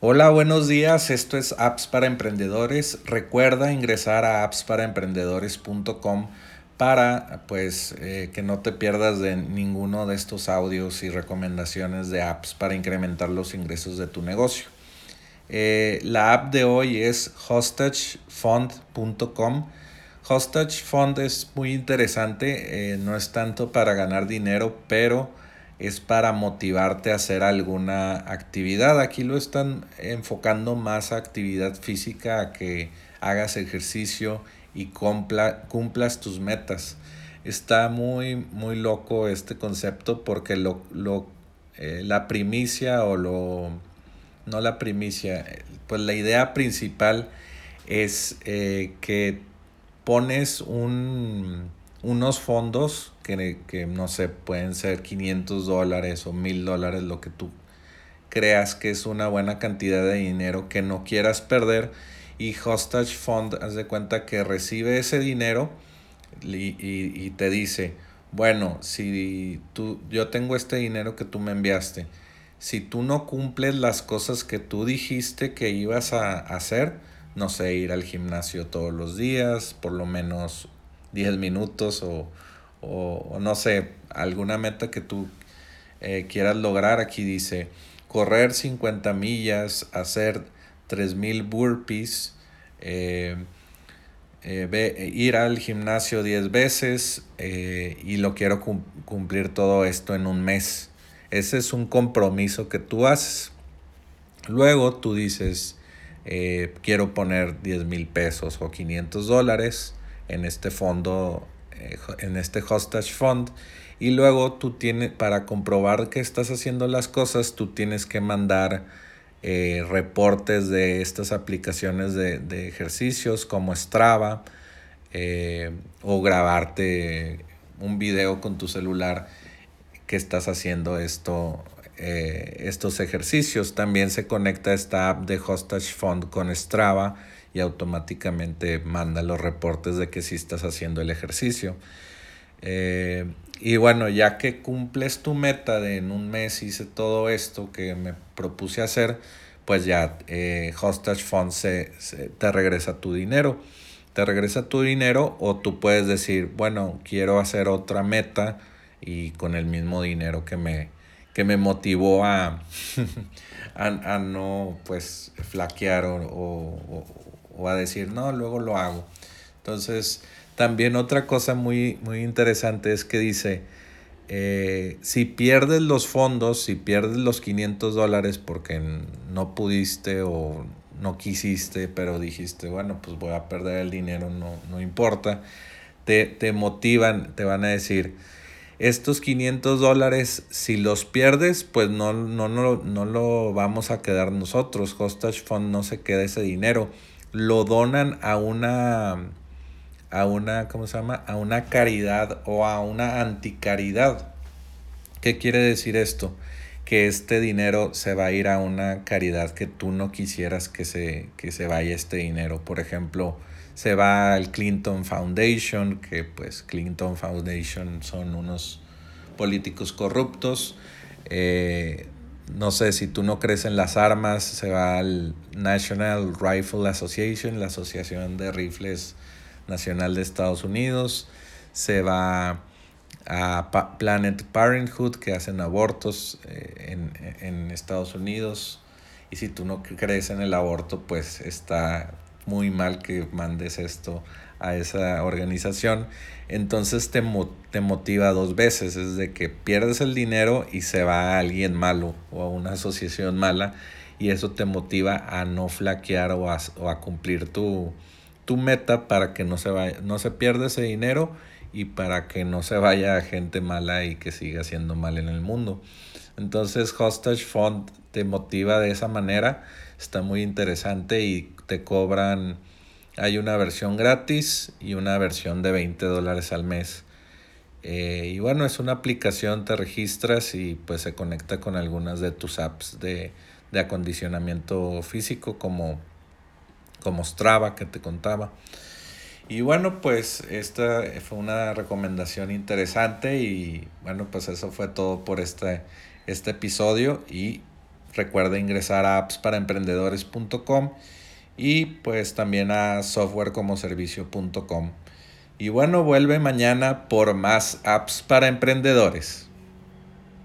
Hola, buenos días. Esto es Apps para Emprendedores. Recuerda ingresar a appsparaemprendedores.com para pues eh, que no te pierdas de ninguno de estos audios y recomendaciones de apps para incrementar los ingresos de tu negocio. Eh, la app de hoy es hostagefund.com. Hostage Fund es muy interesante, eh, no es tanto para ganar dinero, pero es para motivarte a hacer alguna actividad. Aquí lo están enfocando más a actividad física, a que hagas ejercicio y cumplas tus metas. Está muy, muy loco este concepto porque lo, lo eh, la primicia o lo... No la primicia, pues la idea principal es eh, que pones un, unos fondos que, no sé, pueden ser 500 dólares o 1000 dólares, lo que tú creas que es una buena cantidad de dinero que no quieras perder. Y Hostage Fund, haz de cuenta que recibe ese dinero y, y, te dice, bueno, si tú, yo tengo este dinero que tú me enviaste, si tú no cumples las cosas que tú dijiste que ibas a hacer, no sé, ir al gimnasio todos los días, por lo menos 10 minutos o, o, no sé, alguna meta que tú eh, quieras lograr. Aquí dice correr 50 millas, hacer 3000 burpees, eh, eh, ir al gimnasio 10 veces y lo quiero cumplir todo esto en un mes. Ese es un compromiso que tú haces. Luego tú dices, quiero poner 10 mil pesos o 500 dólares en este fondo eh, en este hostage fund. Y luego tú tienes para comprobar que estás haciendo las cosas tú tienes que mandar eh, reportes de estas aplicaciones de, ejercicios como Strava eh, o grabarte un video con tu celular que estás haciendo esto estos ejercicios también se conecta esta app de hostage fund con Strava y automáticamente manda los reportes de que sí estás haciendo el ejercicio. Eh, y bueno, ya que cumples tu meta de en un mes hice todo esto que me propuse hacer, pues ya eh, Hostage Fund se, te regresa tu dinero. Te regresa tu dinero o tú puedes decir, bueno, quiero hacer otra meta y con el mismo dinero que me, que me motivó a, a, no pues flaquear o, o a decir, no, luego lo hago. Entonces, también otra cosa muy, muy interesante es que dice, eh, si pierdes los fondos, si pierdes los 500 dólares porque no pudiste o no quisiste, pero dijiste, bueno, pues voy a perder el dinero, no, no importa, te, te motivan, te van a decir, estos 500 dólares, si los pierdes, pues no, no, no, no lo vamos a quedar nosotros. Hostage Fund no se queda ese dinero lo donan a una, a una, ¿cómo se llama? A una caridad o a una anticaridad. ¿Qué quiere decir esto? Que este dinero se va a ir a una caridad que tú no quisieras que se, que se vaya este dinero. Por ejemplo, se va al Clinton Foundation, que pues Clinton Foundation son unos políticos corruptos. Eh, no sé, si tú no crees en las armas, se va al National Rifle Association, la Asociación de Rifles Nacional de Estados Unidos, se va a Planet Parenthood, que hacen abortos eh, en, en Estados Unidos. Y si tú no crees en el aborto, pues está muy mal que mandes esto a esa organización, entonces te, te motiva dos veces, es de que pierdes el dinero y se va a alguien malo o a una asociación mala y eso te motiva a no flaquear o a, o a cumplir tu, tu, meta para que no se, vaya, no se pierda ese dinero y para que no se vaya gente mala y que siga siendo mal en el mundo. Entonces Hostage Fund te motiva de esa manera, está muy interesante y te cobran hay una versión gratis y una versión de 20 dólares al mes. Eh, y bueno, es una aplicación, te registras y pues se conecta con algunas de tus apps de, acondicionamiento físico como, como Strava que te contaba. Y bueno, pues esta fue una recomendación interesante y bueno, pues eso fue todo por este, este episodio y recuerda ingresar a appsparaemprendedores.com y pues también a softwarecomoservicio.com. Y bueno, vuelve mañana por más apps para emprendedores.